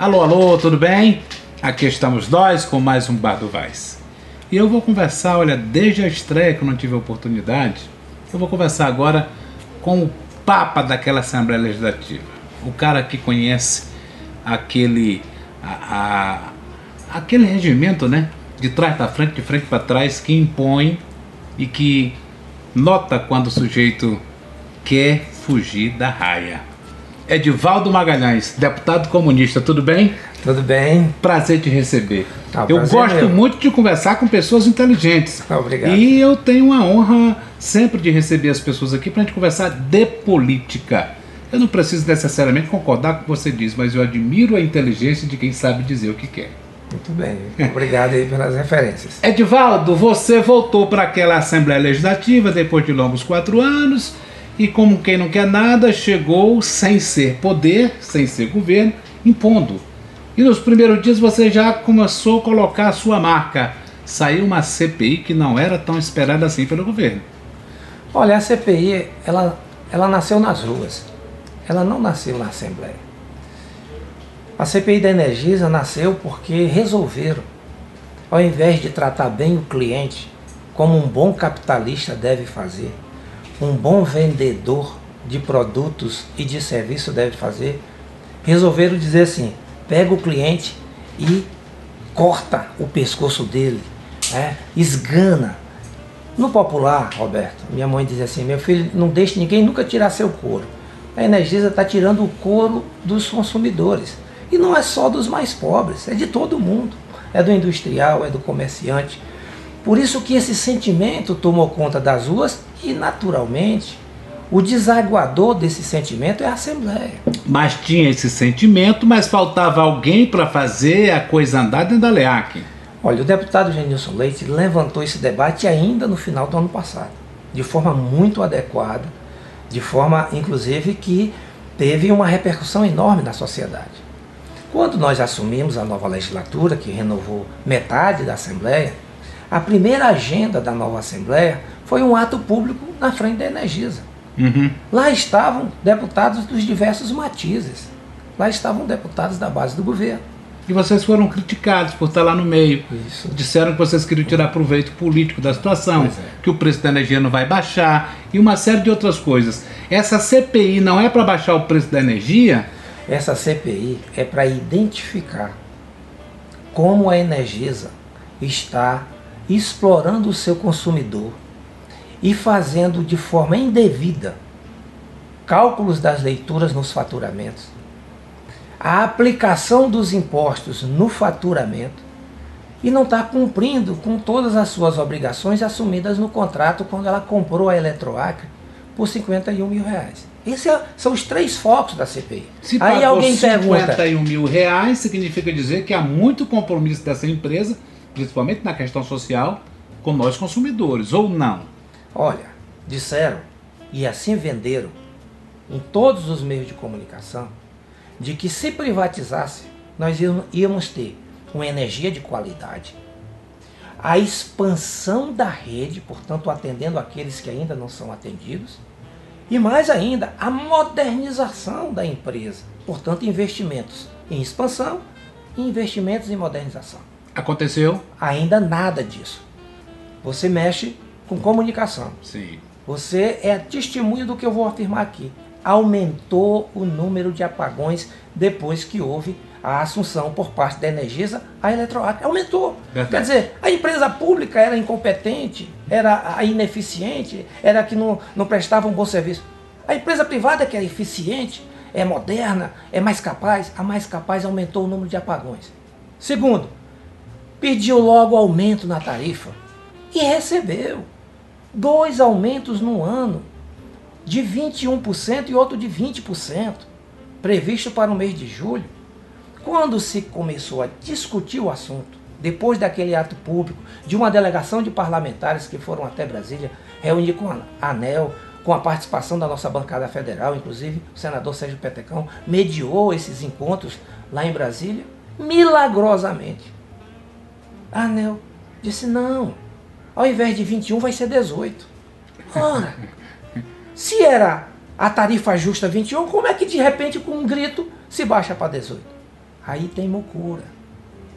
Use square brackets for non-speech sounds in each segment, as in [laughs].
Alô, alô, tudo bem? Aqui estamos nós com mais um Bar do Vaz. E eu vou conversar, olha, desde a estreia que eu não tive a oportunidade, eu vou conversar agora com o Papa daquela Assembleia Legislativa. O cara que conhece aquele. A, a- aquele regimento, né? De trás para frente, de frente para trás, que impõe e que nota quando o sujeito quer fugir da raia. Edivaldo Magalhães, deputado comunista, tudo bem? Tudo bem? Prazer te receber. Ah, eu é gosto meu. muito de conversar com pessoas inteligentes. Ah, obrigado. E eu tenho a honra sempre de receber as pessoas aqui para a gente conversar de política. Eu não preciso necessariamente concordar com o que você diz, mas eu admiro a inteligência de quem sabe dizer o que quer. Muito bem. Obrigado aí pelas referências. [laughs] Edivaldo, você voltou para aquela Assembleia Legislativa depois de longos quatro anos e, como quem não quer nada, chegou sem ser poder, sem ser governo, impondo. E nos primeiros dias você já começou a colocar a sua marca. Saiu uma CPI que não era tão esperada assim pelo governo. Olha, a CPI, ela, ela nasceu nas ruas. Ela não nasceu na Assembleia. A CPI da Energisa nasceu porque resolveram, ao invés de tratar bem o cliente, como um bom capitalista deve fazer, um bom vendedor de produtos e de serviço deve fazer, resolveram dizer assim: pega o cliente e corta o pescoço dele, né? esgana. No popular, Roberto, minha mãe dizia assim: meu filho, não deixe ninguém nunca tirar seu couro. A Energisa está tirando o couro dos consumidores. E não é só dos mais pobres, é de todo mundo. É do industrial, é do comerciante. Por isso que esse sentimento tomou conta das ruas e, naturalmente, o desaguador desse sentimento é a Assembleia. Mas tinha esse sentimento, mas faltava alguém para fazer a coisa andar dentro da LEAC. Olha, o deputado Genilson Leite levantou esse debate ainda no final do ano passado, de forma muito adequada, de forma, inclusive, que teve uma repercussão enorme na sociedade. Quando nós assumimos a nova legislatura, que renovou metade da Assembleia, a primeira agenda da nova Assembleia foi um ato público na frente da Energisa. Uhum. Lá estavam deputados dos diversos matizes. Lá estavam deputados da base do governo. E vocês foram criticados por estar lá no meio. Isso. Disseram que vocês queriam tirar proveito político da situação, é. que o preço da energia não vai baixar e uma série de outras coisas. Essa CPI não é para baixar o preço da energia? Essa CPI é para identificar como a Energisa está explorando o seu consumidor e fazendo de forma indevida cálculos das leituras nos faturamentos, a aplicação dos impostos no faturamento e não está cumprindo com todas as suas obrigações assumidas no contrato quando ela comprou a Eletroacre por 51 mil reais. Esses é- são os três focos da CPI. Se Aí alguém pergunta, 51 mil reais, significa dizer que há muito compromisso dessa empresa, principalmente na questão social, com nós consumidores, ou não? olha, disseram e assim venderam em todos os meios de comunicação de que se privatizasse nós íamos- ter uma energia de qualidade, a expansão da rede, portanto atendendo aqueles que ainda não são atendidos, e mais ainda a modernização da empresa, portanto investimentos em expansão e investimentos em modernização. Aconteceu? Ainda nada disso. Você mexe com comunicação. Sim. Você é testemunho do que eu vou afirmar aqui. Aumentou o número de apagões depois que houve a assunção por parte da Energisa à Eletroacre. Aumentou. Verdade. Quer dizer, a empresa pública era incompetente, era a ineficiente, era que não, não prestava um bom serviço. A empresa privada que é eficiente, é moderna, é mais capaz, a mais capaz aumentou o número de apagões. Segundo, pediu logo aumento na tarifa e recebeu dois aumentos no ano, de 21% e outro de 20%, previsto para o mês de julho. Quando se começou a discutir o assunto, depois daquele ato público, de uma delegação de parlamentares que foram até Brasília, reunir com a ANEL, com a participação da nossa bancada federal, inclusive o senador Sérgio Petecão mediou esses encontros lá em Brasília, milagrosamente. A ANEL disse: não, ao invés de 21 vai ser 18. Ora, se era a tarifa justa 21, como é que de repente com um grito se baixa para 18? Aí tem loucura,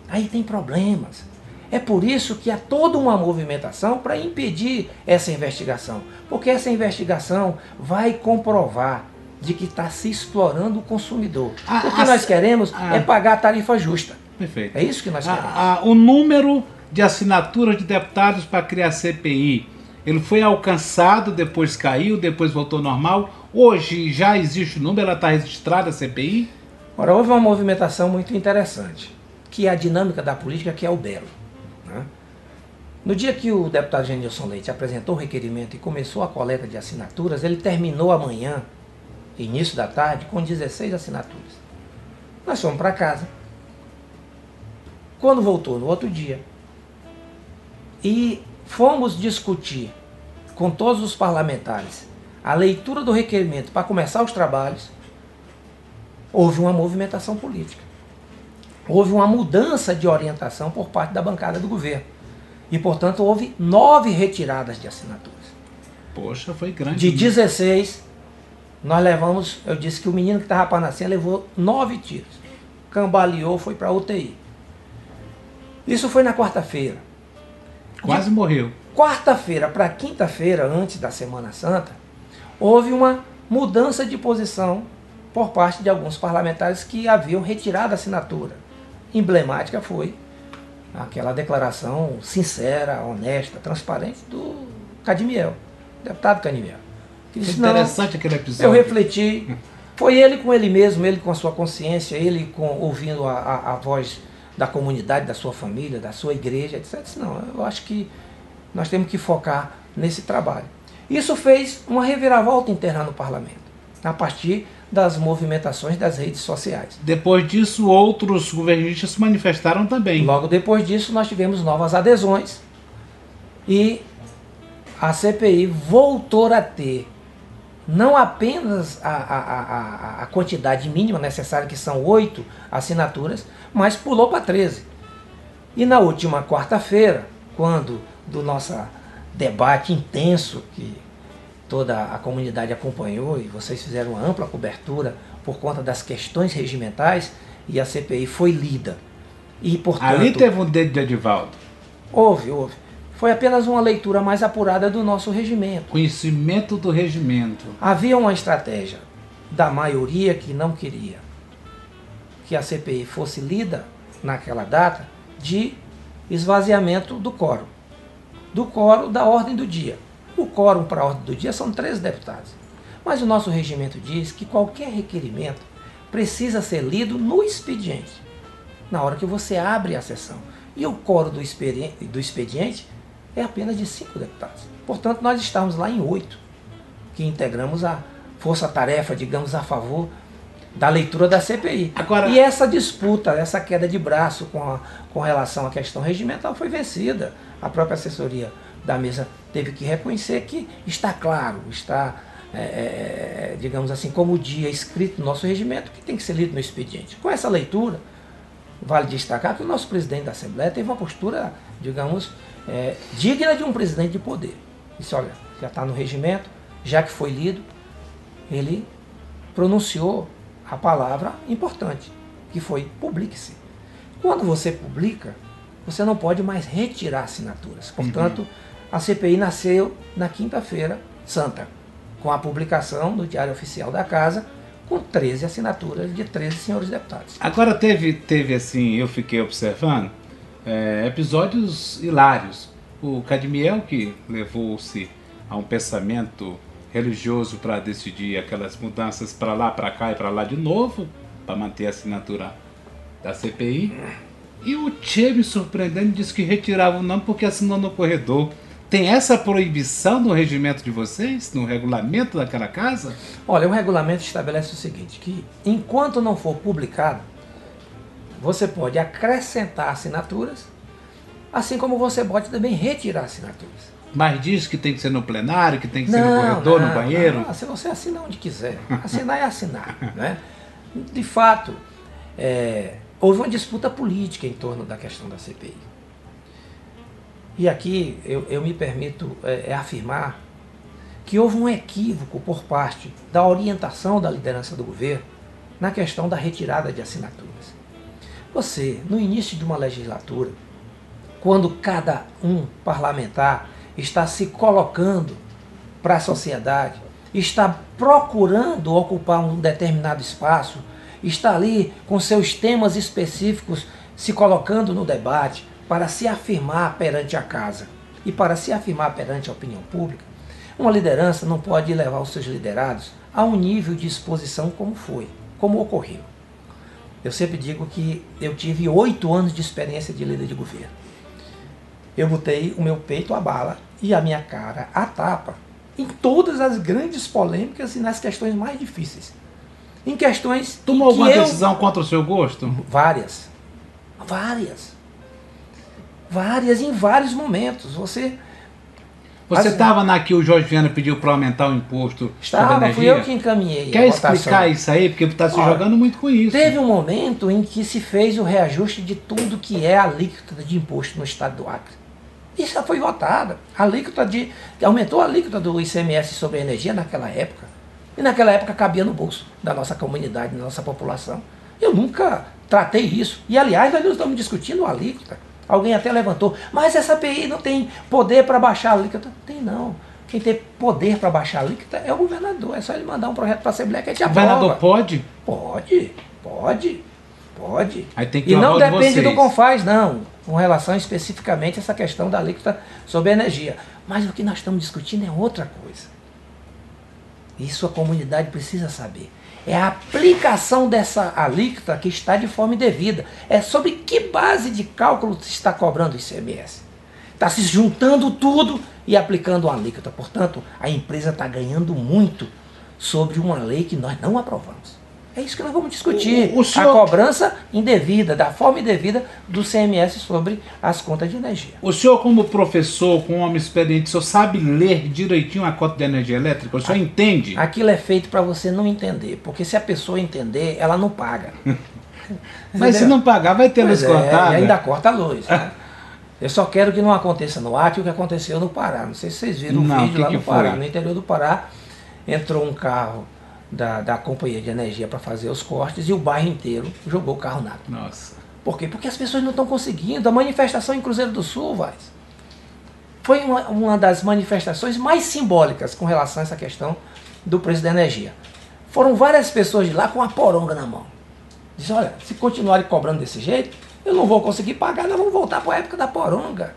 aí tem problemas. É por isso que há toda uma movimentação para impedir essa investigação. Porque essa investigação vai comprovar de que está se explorando o consumidor. Ah, o que ah, nós queremos ah. é pagar a tarifa justa. Perfeito. É isso que nós queremos. O número de assinaturas de deputados para criar CPI, ele foi alcançado, depois caiu, depois voltou normal. Hoje já existe o número, ela está registrada a CPI? Ora, houve uma movimentação muito interessante, que é a dinâmica da política, que é o belo. né? No dia que o deputado Genilson Leite apresentou o requerimento e começou a coleta de assinaturas, ele terminou amanhã, início da tarde, com 16 assinaturas. Nós fomos para casa. Quando voltou no outro dia, e fomos discutir com todos os parlamentares a leitura do requerimento para começar os trabalhos, houve uma movimentação política. Houve uma mudança de orientação por parte da bancada do governo. E, portanto, houve nove retiradas de assinaturas. Poxa, foi grande. De 16, nós levamos, eu disse que o menino que estava para nascer levou nove tiros. Cambaleou, foi para UTI. Isso foi na quarta-feira. Quase morreu. Quarta-feira para quinta-feira, antes da Semana Santa, houve uma mudança de posição por parte de alguns parlamentares que haviam retirado a assinatura. Emblemática foi aquela declaração sincera, honesta, transparente do Cadimiel, deputado Cadimiel. Que disse, "Não, Interessante aquele episódio. eu refleti. Foi ele com ele mesmo, ele com a sua consciência, ele com, ouvindo a, a, a voz da comunidade, da sua família, da sua igreja, etc. Não, eu acho que nós temos que focar nesse trabalho. Isso fez uma reviravolta interna no parlamento, a partir das movimentações das redes sociais. Depois disso, outros governistas se manifestaram também. Logo depois disso, nós tivemos novas adesões e a CPI voltou a ter não apenas a, a, a, a quantidade mínima necessária, que são oito assinaturas, mas pulou para 13. E na última quarta-feira, quando do nosso debate intenso que toda a comunidade acompanhou e vocês fizeram uma ampla cobertura por conta das questões regimentais e a CPI foi lida. E, portanto, Ali teve um dedo de Edivaldo. houve, houve. Foi apenas uma leitura mais apurada do nosso regimento. Conhecimento do regimento. Havia uma estratégia da maioria que não queria que a CPI fosse lida naquela data de esvaziamento do quórum. Do quórum da ordem do dia. O quórum para a ordem do dia são 13 deputados. Mas o nosso regimento diz que qualquer requerimento precisa ser lido no expediente, na hora que você abre a sessão. E o quórum do experi- do expediente é apenas de cinco deputados. Portanto, nós estamos lá em oito que integramos a força-tarefa, digamos, a favor da leitura da CPI. Agora- e essa disputa, essa queda de braço com, a- com relação à questão regimental foi vencida. A própria assessoria da mesa teve que reconhecer que está claro, está, é, é, digamos assim, como o dia escrito no nosso regimento, que tem que ser lido no expediente. Com essa leitura, vale destacar que o nosso presidente da Assembleia teve uma postura, digamos, é, digna de um presidente de poder. Disse, olha, já está no regimento, já que foi lido, ele pronunciou a palavra importante, que foi publique-se. Quando você publica, você não pode mais retirar assinaturas. Portanto, a CPI nasceu na quinta-feira santa, com a publicação no Diário Oficial da Casa, com 13 assinaturas de 13 senhores deputados. Agora teve, teve assim, eu fiquei observando, é, episódios hilários. O Cadmiel, que levou-se a um pensamento religioso para decidir aquelas mudanças para lá, para cá e para lá de novo, para manter a assinatura da CPI. E o Che me surpreendendo disse que retirava o nome porque assinou no corredor. Tem essa proibição no regimento de vocês, no regulamento daquela casa? Olha, o regulamento estabelece o seguinte, que enquanto não for publicado, você pode acrescentar assinaturas, assim como você pode também retirar assinaturas. Mas diz que tem que ser no plenário, que tem que ser no corredor, no banheiro. não, se você assina onde quiser. Assinar é assinar. [laughs] né? De fato, é, houve uma disputa política em torno da questão da CPI. E aqui eu, eu me permito é, é afirmar que houve um equívoco por parte da orientação da liderança do governo na questão da retirada de assinaturas. Você, no início de uma legislatura, quando cada um parlamentar está se colocando para a sociedade, está procurando ocupar um determinado espaço, está ali com seus temas específicos se colocando no debate para se afirmar perante a casa e para se afirmar perante a opinião pública. Uma liderança não pode levar os seus liderados a um nível de exposição como foi, como ocorreu. Eu sempre digo que eu tive oito anos de experiência de líder de governo. Eu botei o meu peito à bala e a minha cara à tapa em todas as grandes polêmicas e nas questões mais difíceis. Em questões. Tomou em que alguma eu- decisão contra o seu gosto? Várias. Várias. Várias em vários momentos. Você Você As- estava na que o Jorge Viana pediu para aumentar o imposto estava, fui eu que encaminhei. Quer explicar isso aí? Porque está se Olha, jogando muito com isso. Teve um momento em que se fez o reajuste de tudo que é alíquota de imposto no estado do Acre. Isso já foi votada. A alíquota de. Aumentou a alíquota do ICMS sobre a energia naquela época. E naquela época cabia no bolso da nossa comunidade, da nossa população. Eu nunca tratei isso. E aliás, nós não estamos discutindo a alíquota. Alguém até levantou, mas essa PI não tem poder para baixar a alíquota. Tem não. Quem tem poder para baixar a alíquota é o governador. É só ele mandar um projeto para a Assembleia que a gente O aprova. governador pode? Pode, pode, pode. E o não aval de depende do. Confaz, não, com relação especificamente a essa questão da alíquota sobre a energia. Mas o que nós estamos discutindo é outra coisa. Isso a comunidade precisa saber. É a aplicação dessa alíquota que está de forma indevida. É sobre que base de cálculo se está cobrando o ICMS. Está se juntando tudo e aplicando a alíquota. Portanto, a empresa está ganhando muito sobre uma lei que nós não aprovamos. É isso que nós vamos discutir. O- o senhor- A cobrança indevida, da forma indevida do CMS sobre as contas de energia. O senhor, como professor, com um homem experiente, o senhor sabe ler direitinho a cota de energia elétrica? O senhor entende? Aquilo é feito para você não entender, porque se a pessoa entender, ela não paga. [laughs] Mas se não pagar, vai ter luz Pois é, cortada. e ainda corta a luz. né? Eu só quero que não aconteça no Acre o que aconteceu no Pará. Não sei se vocês viram o o vídeo que lá que no Pará. foi? No interior do Pará, entrou um carro da, da companhia de energia para fazer os cortes e o bairro inteiro jogou o carro na água. Nossa. Por quê? Porque as pessoas não estão conseguindo. A manifestação em Cruzeiro do Sul, vai. Foi uma, uma das manifestações mais simbólicas com relação a essa questão do preço da energia. Foram várias pessoas de lá com a poronga na mão. Diz, olha, se continuarem cobrando desse jeito, eu não vou conseguir pagar, nós vamos voltar para a época da poronga.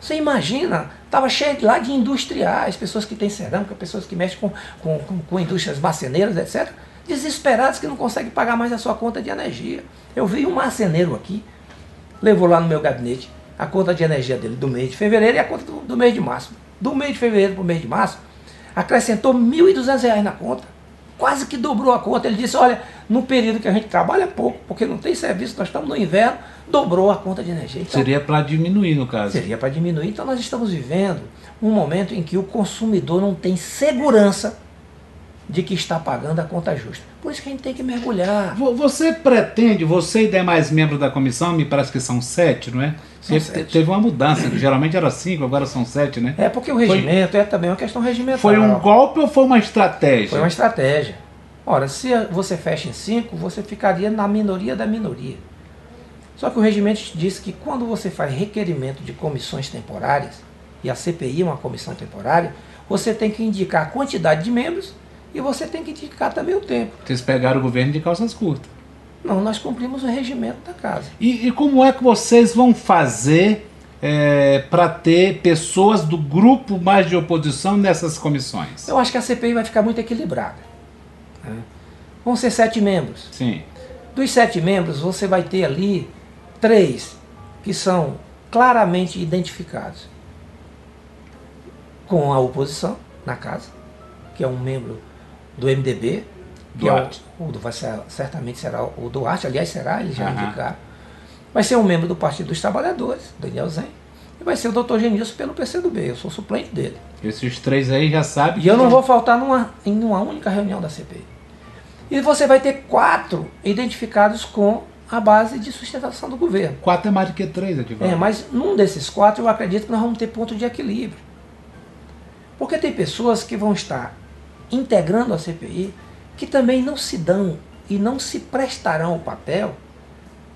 Você imagina, estava cheio lá de industriais, pessoas que têm cerâmica, pessoas que mexem com, com, com, com indústrias marceneiras, etc. Desesperados que não conseguem pagar mais a sua conta de energia. Eu vi um marceneiro aqui, levou lá no meu gabinete a conta de energia dele do mês de fevereiro e a conta do, do mês de março. Do mês de fevereiro para o mês de março, acrescentou 1.200 reais na conta. Quase que dobrou a conta. Ele disse, olha, no período que a gente trabalha pouco, porque não tem serviço, nós estamos no inverno, dobrou a conta de energia. Então, Seria para diminuir, no caso. Seria para diminuir. Então nós estamos vivendo um momento em que o consumidor não tem segurança de que está pagando a conta justa. Por isso que a gente tem que mergulhar. Vo- Você pretende, você e demais membros da comissão, me parece que são sete, não é? São Teve, sete. teve uma mudança, geralmente era cinco, agora são sete, né? É porque o regimento é também uma questão regimental. Foi um golpe ou foi uma estratégia? Foi uma estratégia. Ora, se você fecha em cinco, você ficaria na minoria da minoria. Só que o regimento diz que quando você faz requerimento de comissões temporárias, e a CPI é uma comissão temporária, você tem que indicar a quantidade de membros e você tem que indicar também o tempo. Vocês pegaram o governo de calças curtas. Não, nós cumprimos o regimento da casa. E, e como é que vocês vão fazer para ter pessoas do grupo mais de oposição nessas comissões? Eu acho que a CPI vai ficar muito equilibrada. né? Vão ser sete membros. Sim. Dos sete membros, você vai ter ali três que são claramente identificados com a oposição na casa, que é um membro do MDB, que Duarte. é o, o vai ser, certamente será o Duarte, aliás será, eles já Aham. indicaram. Vai ser um membro do Partido dos Trabalhadores, Daniel Zen, e vai ser o doutor Genilson pelo PCdoB, eu sou suplente dele. Esses três aí já sabem. E eu não vou faltar numa, em uma única reunião da CPI. E você vai ter quatro identificados com a base de sustentação do governo. Quatro é mais do que três, Edivaldo. É, mas num desses quatro eu acredito que nós vamos ter ponto de equilíbrio. Porque tem pessoas que vão estar integrando a CPI que também não se dão e não se prestarão o papel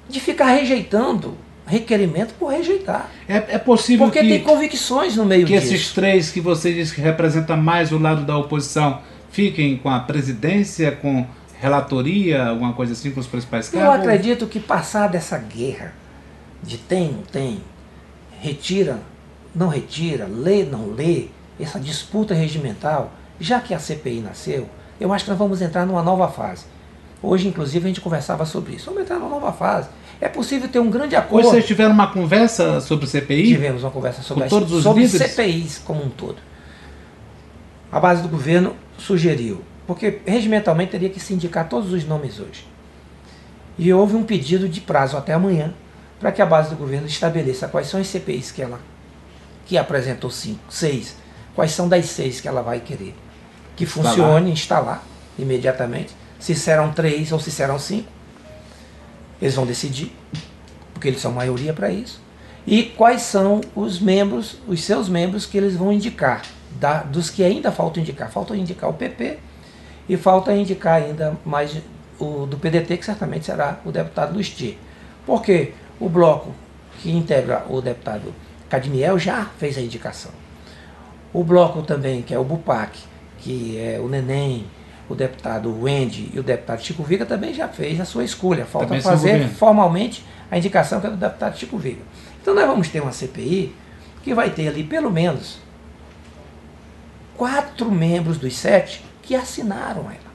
de ficar rejeitando requerimento por rejeitar. É, é possível Porque que, tem convicções no meio que disso. esses três que você diz que representam mais o lado da oposição fiquem com a presidência, com relatoria, alguma coisa assim, com os principais Eu cargos? acredito que passar dessa guerra de tem, não tem, retira, não retira, lê, não lê, essa disputa regimental, já que a CPI nasceu, eu acho que nós vamos entrar numa nova fase. Hoje, inclusive, a gente conversava sobre isso. Vamos entrar numa nova fase. É possível ter um grande Hoje acordo. vocês tiveram uma conversa sobre o CPI? Tivemos uma conversa sobre, Com todos os sobre líderes? CPIs como um todo. A base do governo sugeriu, porque regimentalmente teria que se indicar todos os nomes hoje. E houve um pedido de prazo até amanhã para que a base do governo estabeleça quais são as CPIs que ela que apresentou cinco, seis, quais são das seis que ela vai querer que funcione, instalar imediatamente, se serão três ou se serão cinco. Eles vão decidir, porque eles são maioria para isso. E quais são os membros, os seus membros que eles vão indicar, da- dos que ainda faltam indicar. Falta indicar o PP e falta indicar ainda mais o do PDT, que certamente será o deputado Luiz T. Porque o bloco que integra o deputado Cadmiel já fez a indicação. O bloco também, que é o Bupac, que é o Neném, o deputado Wendy e o deputado Chico Viga também já fez a sua escolha. Falta Também fazer formalmente a indicação que é do deputado Chico Viga. Então nós vamos ter uma CPI que vai ter ali pelo menos quatro membros dos sete que assinaram ela.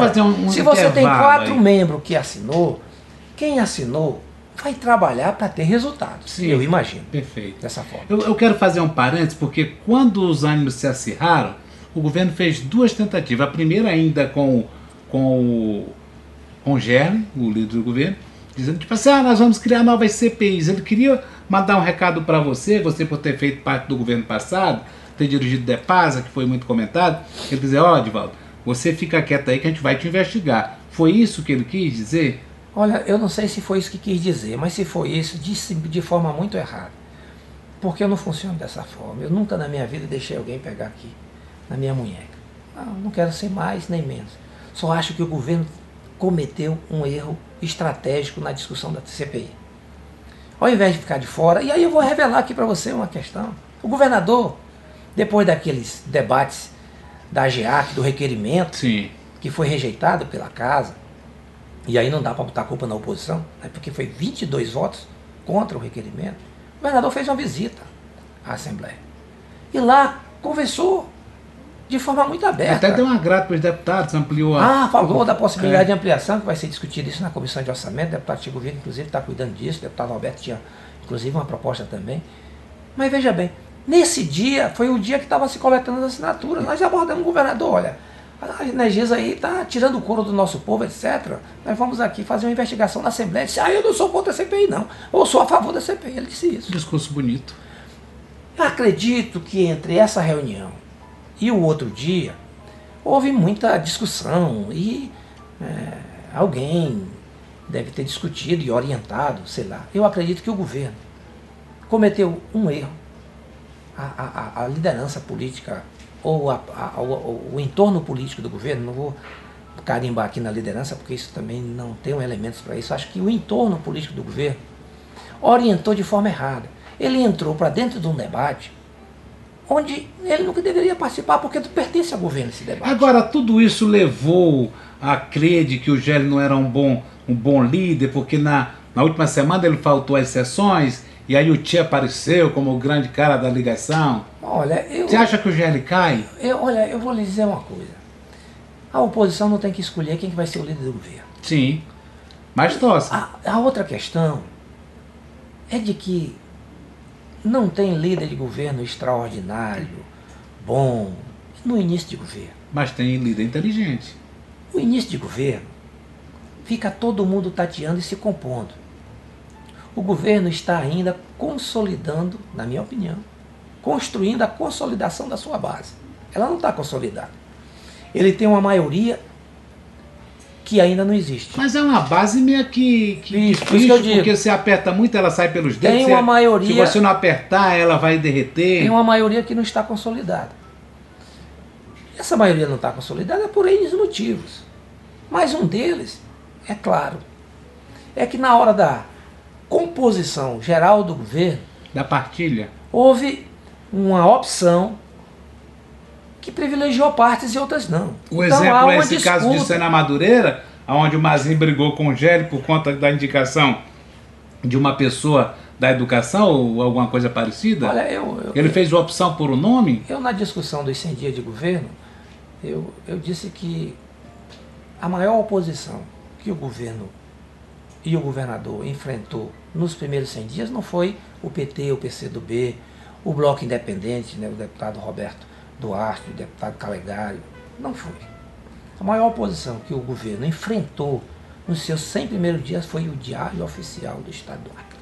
Fazer um- um se você tem quatro aí. membros que assinou, quem assinou vai trabalhar para ter resultados. Sim. Eu imagino. Perfeito. Dessa forma. Eu, eu quero fazer um parênteses, porque quando os ânimos se acirraram, o governo fez duas tentativas. A primeira ainda com, com o com o Gerli, o líder do governo, dizendo tipo assim, ah, nós vamos criar novas CPIs. Ele queria mandar um recado para você, você por ter feito parte do governo passado, ter dirigido Depasa, que foi muito comentado. Ele dizer, ó, Divaldo, você fica quieto aí que a gente vai te investigar. Foi isso que ele quis dizer? Olha, eu não sei se foi isso que quis dizer, mas se foi isso, disse de forma muito errada. Porque eu não funciono dessa forma. Eu nunca na minha vida deixei alguém pegar aqui, na minha munheca. Não, não quero ser mais nem menos. Só acho que o governo cometeu um erro estratégico na discussão da CPI. Ao invés de ficar de fora, e aí eu vou revelar aqui para você uma questão. O governador, depois daqueles debates da GEAC, do requerimento, Sim. que foi rejeitado pela casa, e aí não dá para botar a culpa na oposição, né, porque foi 22 votos contra o requerimento, o governador fez uma visita à Assembleia. E lá conversou de forma muito aberta. Até deu uma grata para os deputados, ampliou a. Ah, falou da possibilidade É. de ampliação, que vai ser discutido isso na comissão de orçamento. O deputado Chico Vieira, inclusive, está cuidando disso. O deputado Alberto tinha, inclusive, uma proposta também. Mas veja bem, nesse dia foi o dia que estava se coletando as assinaturas. Nós abordamos o governador, olha, a Energisa aí está tirando o couro do nosso povo, etc. Nós vamos aqui fazer uma investigação na Assembleia. Ele disse, ah, eu não sou contra a CPI, não. Ou sou a favor da CPI. Ele disse isso. Discurso bonito. Eu acredito que entre essa reunião e o outro dia houve muita discussão e é, alguém deve ter discutido e orientado, sei lá. Eu acredito que o governo cometeu um erro. A, a- a- liderança política ou a- o, o entorno político do governo, não vou carimbar aqui na liderança porque isso também não tem elementos para isso. Acho que o entorno político do governo orientou de forma errada. Ele entrou para dentro de um debate onde ele nunca deveria participar porque pertence ao governo esse debate. Agora, tudo isso levou a crer de que o Gélio não era um bom, um bom líder, porque na, na última semana ele faltou às sessões e aí o Tia apareceu como o grande cara da ligação. Olha, eu, Você acha que o GL cai? eu, olha, eu vou lhe dizer uma coisa. A oposição não tem que escolher quem que vai ser o líder do governo. Sim. Mas tosse. A, a outra questão é de que não tem líder de governo extraordinário, bom, no início de governo. Mas tem líder inteligente. O início de governo fica todo mundo tateando e se compondo. O governo está ainda consolidando, na minha opinião, construindo a consolidação da sua base. Ela não está consolidada. Ele tem uma maioria que ainda não existe. Mas é uma base meio que, que Isso, por isso que eu digo. porque você aperta muito, ela sai pelos dedos. Tem você- uma maioria- Se você não apertar, ela vai derreter. Tem uma maioria que não está consolidada. Essa maioria não está consolidada por N motivos. Mas um deles, é claro, é que na hora da composição geral do governo, Da partilha. houve uma opção que privilegiou partes e outras não. O Então, exemplo é esse caso de disputa. Sena Madureira, onde o Mazinho brigou com o Gélio por conta da indicação de uma pessoa da educação ou alguma coisa parecida. Olha, eu, eu, Ele fez uma opção por um nome? eu na discussão dos 100 dias de governo, eu, eu disse que a maior oposição que o governo e o governador enfrentou nos primeiros 100 dias não foi o PT, o PCdoB, o Bloco Independente, né, o deputado Roberto Duarte, o deputado Calegari, não foi. A maior oposição que o governo enfrentou nos seus 100 primeiros dias foi o Diário Oficial do Estado do Acre.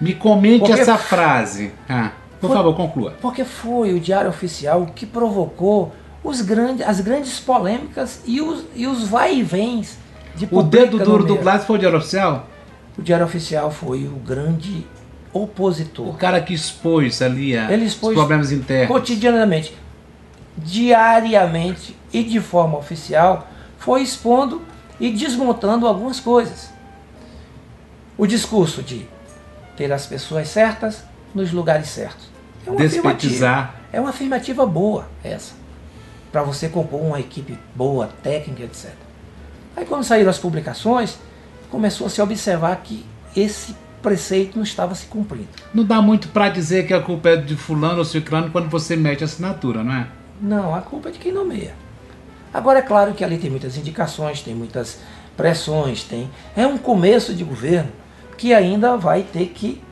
Me comente Porque- essa frase. Ah, por Foi- favor, conclua. Porque foi o Diário Oficial que provocou os grandes, as grandes polêmicas e os, e os vai e vens de O dedo duro do. Blas foi o diário oficial? O Diário Oficial foi o grande O opositor. cara que expôs ali a- Ele expôs os problemas internos. Cotidianamente, diariamente e de forma oficial, foi expondo e desmontando algumas coisas. O discurso de ter as pessoas certas nos lugares certos. É uma. Despetizar. É uma afirmativa boa essa. Para você compor uma equipe boa, técnica, etc. Aí quando saíram as publicações, começou a se observar que esse preceito não estava se cumprindo. Não dá muito pra dizer que a culpa é de fulano ou ciclano quando você mete a assinatura, não é? Não, a culpa é de quem nomeia. Agora é claro que ali tem muitas indicações, tem muitas pressões, tem. É um começo de governo que ainda vai ter que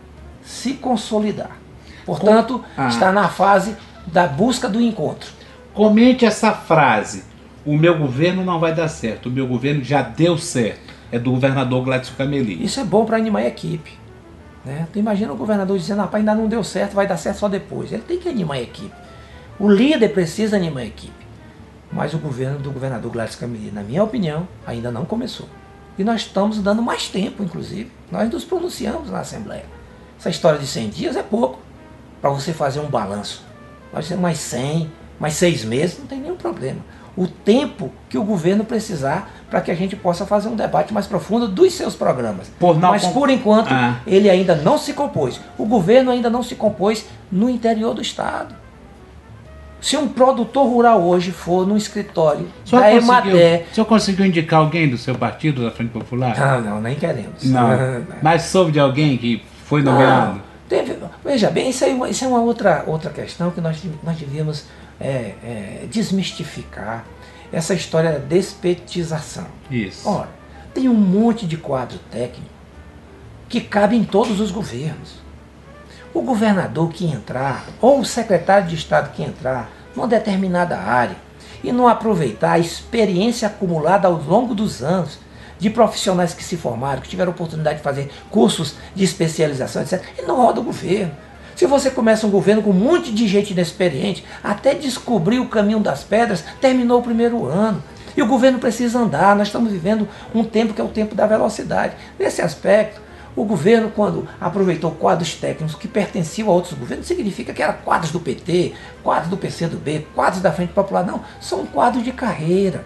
se consolidar. Portanto, Ah. está na fase da busca do encontro. Comente essa frase. O meu governo não vai dar certo. O meu governo já deu certo. É do governador Gladson Cameli. Isso é bom para animar a equipe. Né? Tu imagina o governador dizendo, rapaz, ainda não deu certo, vai dar certo só depois. Ele tem que animar a equipe. O líder precisa animar a equipe. Mas o governo do governador Gladys Cameli, na minha opinião, ainda não começou. E nós estamos dando mais tempo, inclusive. Nós nos pronunciamos na Assembleia. Essa história de 100 dias é pouco para você fazer um balanço. Pode ser mais 100, mais seis meses, não tem nenhum problema. O tempo que o governo precisar para que a gente possa fazer um debate mais profundo dos seus programas. Por Mas por enquanto Ah. ele ainda não se compôs. O governo ainda não se compôs no interior do estado. Se um produtor rural hoje for no escritório senhor da Emater. o senhor conseguiu indicar alguém do seu partido, da Frente Popular? Não, não, nem queremos. Não. [laughs] Mas soube de alguém que foi nomeado? Não, teve- veja bem, isso, aí, isso é uma outra, outra questão que nós, nós devíamos é, é, desmistificar. Essa história da despetização. Isso. Ora, tem um monte de quadro técnico que cabe em todos os governos. O governador que entrar, ou o secretário de Estado que entrar numa determinada área e não aproveitar a experiência acumulada ao longo dos anos de profissionais que se formaram, que tiveram oportunidade de fazer cursos de especialização, etc., ele não roda o governo. Se você começa um governo com um monte de gente inexperiente, até descobrir o caminho das pedras, terminou o primeiro ano. E o governo precisa andar. Nós estamos vivendo um tempo que é o tempo da velocidade. Nesse aspecto, o governo, quando aproveitou quadros técnicos que pertenciam a outros governos, significa que eram quadros do PT, quadros do PCdoB, quadros da Frente Popular. Não, são quadros de carreira.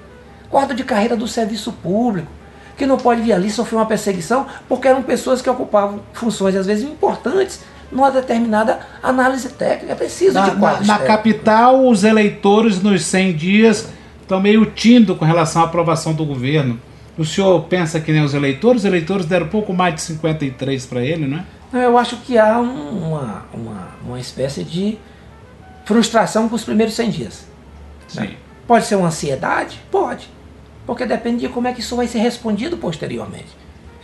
Quadro de carreira do serviço público que não pode vir ali sofrer uma perseguição porque eram pessoas que ocupavam funções às vezes importantes numa determinada análise técnica. É preciso Na, de na- quadros na técnicos. capital, os eleitores nos 100 dias estão meio tímidos com relação à aprovação do governo. O senhor pensa que nem os eleitores? Os eleitores deram pouco mais de 53 para ele, não é? Eu acho que há um- uma, uma, uma espécie de frustração com os primeiros 100 dias. Sim. Pode ser uma ansiedade? Pode. Porque depende de como é que isso vai ser respondido posteriormente.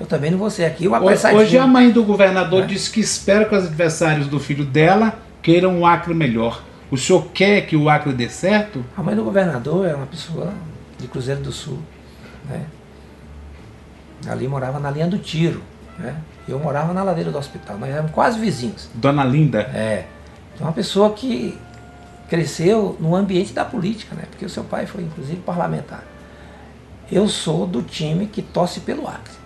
Eu também não vou ser aqui o Hoje, apressadinho. hoje a mãe do governador É. disse que espera que os adversários do filho dela queiram um Acre melhor. O senhor quer que o Acre dê certo? A mãe do governador é uma pessoa de Cruzeiro do Sul. Né? Ali morava na linha do tiro. Né? Eu morava na ladeira do hospital. Nós éramos quase vizinhos. Dona Linda. É. Então, uma pessoa que cresceu no ambiente da política, né? porque o seu pai foi, inclusive, parlamentar. Eu sou do time que torce pelo Acre.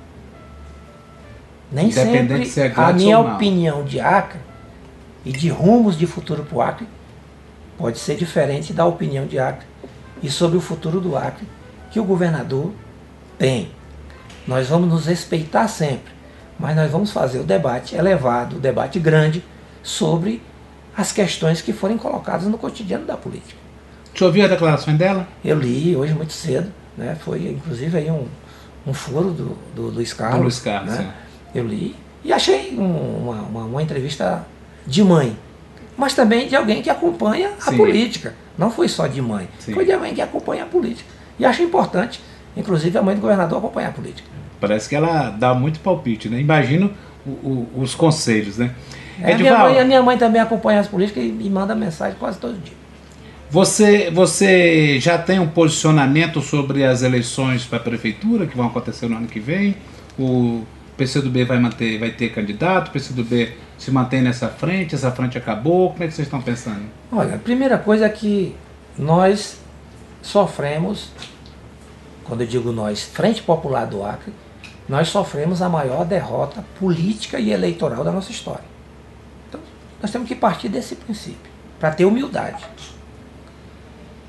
Nem sempre se é a minha opinião de Acre e de rumos de futuro para o Acre pode ser diferente da opinião de Acre e sobre o futuro do Acre que o governador tem. Nós vamos nos respeitar sempre, mas nós vamos fazer o debate elevado, o debate grande sobre as questões que forem colocadas no cotidiano da política. O senhor viu a declaração dela? Eu li hoje muito cedo, né? foi inclusive aí um, um furo do, do Luiz Carlos. Do Luiz Carlos, né? Eu li e achei um- uma, uma, uma entrevista de mãe, mas também de alguém que acompanha a Sim. política. Não foi só de mãe, Sim. foi de alguém que acompanha a política. E acho importante, inclusive, a mãe do governador acompanhar a política. Parece que ela dá muito palpite, né? Imagino o- o- os conselhos, né? É, a, minha mãe, a minha mãe também acompanha as políticas e me manda mensagem quase todo dia. Você, você já tem um posicionamento sobre as eleições para a prefeitura que vão acontecer no ano que vem? O PCdoB vai manter, vai ter candidato? PCdoB se mantém nessa frente? Essa frente acabou? Como é que vocês estão pensando? Olha, a primeira coisa é que nós sofremos, quando eu digo nós, Frente Popular do Acre, nós sofremos a maior derrota política e eleitoral da nossa história. Então, nós temos que partir desse princípio, para ter humildade.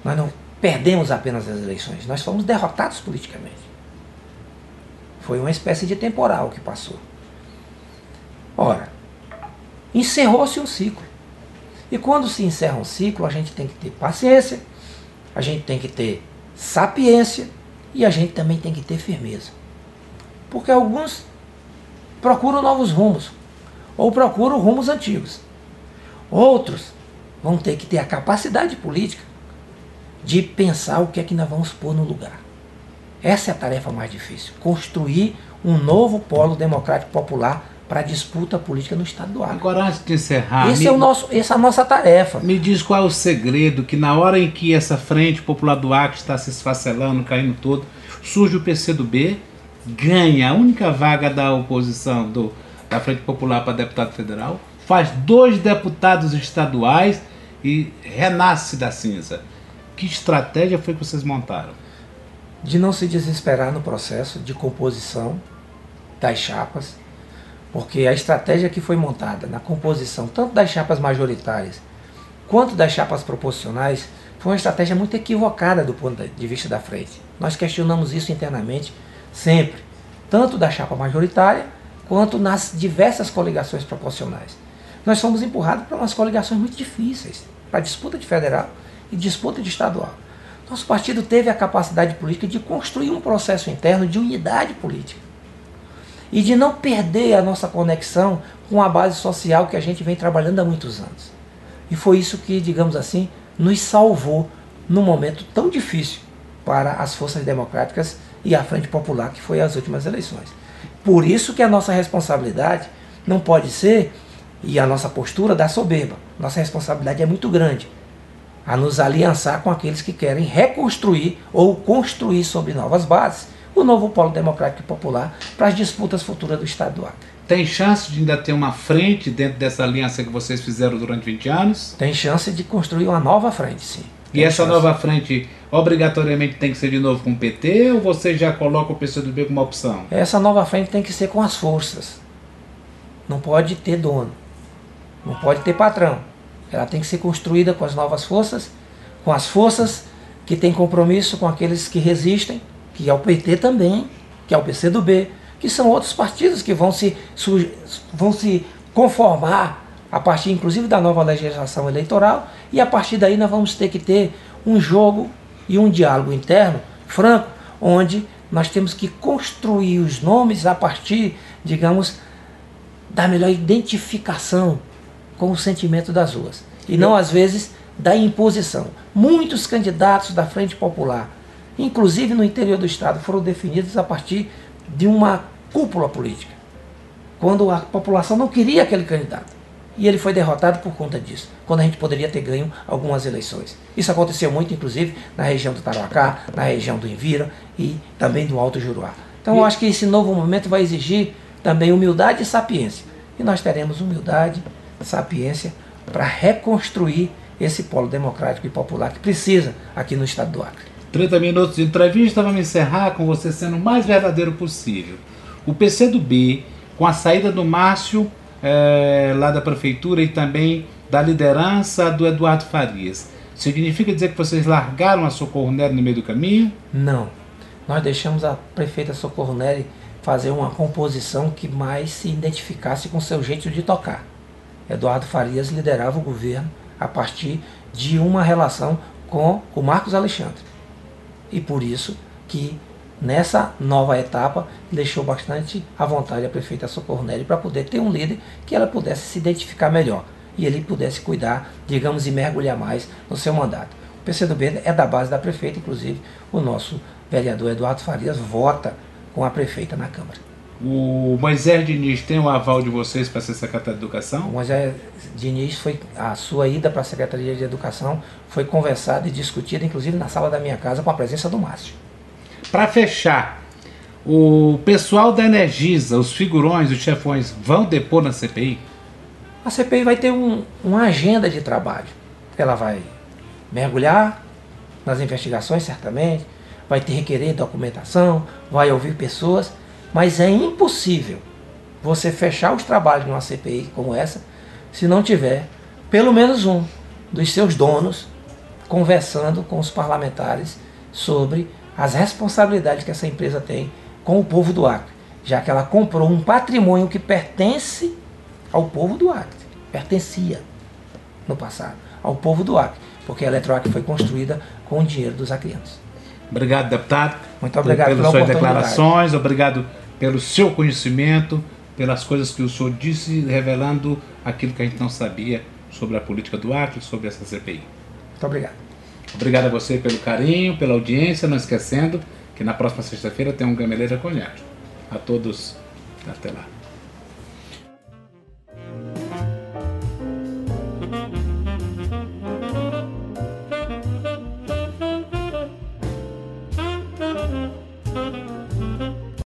Nós não perdemos apenas as eleições, nós fomos derrotados politicamente. Foi uma espécie de temporal que passou. Ora, encerrou-se um ciclo. E quando se encerra um ciclo, a gente tem que ter paciência, a gente tem que ter sapiência e a gente também tem que ter firmeza. Porque alguns procuram novos rumos ou procuram rumos antigos. Outros vão ter que ter a capacidade política de pensar o que é que nós vamos pôr no lugar. Essa é a tarefa mais difícil, construir um novo polo democrático popular para a disputa política no estado do Acre. Agora, antes de encerrar, Esse me, é o nosso, essa é a nossa tarefa. me diz qual é o segredo que na hora em que essa frente popular do Acre está se esfacelando, caindo todo, surge o PCdoB, ganha a única vaga da oposição do, da Frente Popular para deputado federal, faz dois deputados estaduais e renasce da cinza. Que estratégia foi que vocês montaram? De não se desesperar no processo de composição das chapas, porque a estratégia que foi montada na composição tanto das chapas majoritárias quanto das chapas proporcionais foi uma estratégia muito equivocada do ponto de vista da frente. Nós questionamos isso internamente sempre, tanto da chapa majoritária quanto nas diversas coligações proporcionais. Nós fomos empurrados para umas coligações muito difíceis, para disputa de federal e disputa de estadual. Nosso partido teve a capacidade política de construir um processo interno de unidade política e de não perder a nossa conexão com a base social que a gente vem trabalhando há muitos anos. E foi isso que, digamos assim, nos salvou num momento tão difícil para as forças democráticas e a Frente Popular, que foi as últimas eleições. Por isso que a nossa responsabilidade não pode ser, e a nossa postura da soberba. Nossa responsabilidade é muito grande a nos aliançar com aqueles que querem reconstruir ou construir sobre novas bases o novo polo democrático e popular para as disputas futuras do Estado do Acre. Tem chance de ainda ter uma frente dentro dessa aliança que vocês fizeram durante 20 anos? Tem chance de construir uma nova frente, sim. E Tem essa chance. nova frente obrigatoriamente tem que ser de novo com o PT ou você já coloca o PCdoB como opção? Essa nova frente tem que ser com as forças. Não pode ter dono. Não pode ter patrão. Ela tem que ser construída com as novas forças, com as forças que têm compromisso com aqueles que resistem, que é o PT também, que é o PCdoB, que são outros partidos que vão se, vão se conformar a partir inclusive da nova legislação eleitoral. E a partir daí nós vamos ter que ter um jogo e um diálogo interno franco, onde nós temos que construir os nomes a partir, digamos, da melhor identificação com o sentimento das ruas. E não, às vezes, da imposição. Muitos candidatos da Frente Popular, inclusive no interior do Estado, foram definidos a partir de uma cúpula política, quando a população não queria aquele candidato. E ele foi derrotado por conta disso, quando a gente poderia ter ganho algumas eleições. Isso aconteceu muito, inclusive, na região do Tarauacá, na região do Envira e também do Alto Juruá. Então, eu acho que esse novo momento vai exigir também humildade e sapiência. E nós teremos humildade, sapiência para reconstruir esse polo democrático e popular que precisa aqui no estado do Acre. 30 minutos de entrevista, vamos encerrar com você sendo o mais verdadeiro possível. O PCdoB, com a saída do Márcio eh, lá da prefeitura e também da liderança do Eduardo Farias, significa dizer que vocês largaram a Socorro Nery no meio do caminho? Não. Nós deixamos a prefeita Socorro Nery fazer uma composição que mais se identificasse com seu jeito de tocar. Eduardo Farias liderava o governo a partir de uma relação com o Marcos Alexandre. E por isso que nessa nova etapa deixou bastante à vontade a prefeita Socorro Nery para poder ter um líder que ela pudesse se identificar melhor e ele pudesse cuidar, digamos, e mergulhar mais no seu mandato. O PCdoB é da base da prefeita, inclusive o nosso vereador Eduardo Farias vota com a prefeita na Câmara. O Moisés Diniz tem o aval de vocês para ser secretário de O Educação? Moisés Diniz foi a sua ida para a Secretaria de Educação foi conversada e discutida, inclusive na sala da minha casa, com a presença do Márcio. Para fechar, o pessoal da Energisa, os figurões, os chefões, vão depor na CPI? A CPI vai ter um, uma agenda de trabalho. Ela vai mergulhar nas investigações, certamente, vai ter requerer documentação, vai ouvir pessoas, mas é impossível você fechar os trabalhos numa CPI como essa se não tiver pelo menos um dos seus donos conversando com os parlamentares sobre as responsabilidades que essa empresa tem com o povo do Acre, já que ela comprou um patrimônio que pertence ao povo do Acre, pertencia no passado ao povo do Acre, porque a Eletroacre foi construída com o dinheiro dos acreanos. Obrigado, deputado. Muito obrigado pelas pela suas declarações, obrigado pelo seu conhecimento, pelas coisas que o senhor disse, revelando aquilo que a gente não sabia sobre a política do Acre, sobre essa CPI. Muito obrigado. Obrigado a você pelo carinho, pela audiência, não esquecendo que na próxima sexta-feira tem um Gameleira Conhaque. A todos, até lá.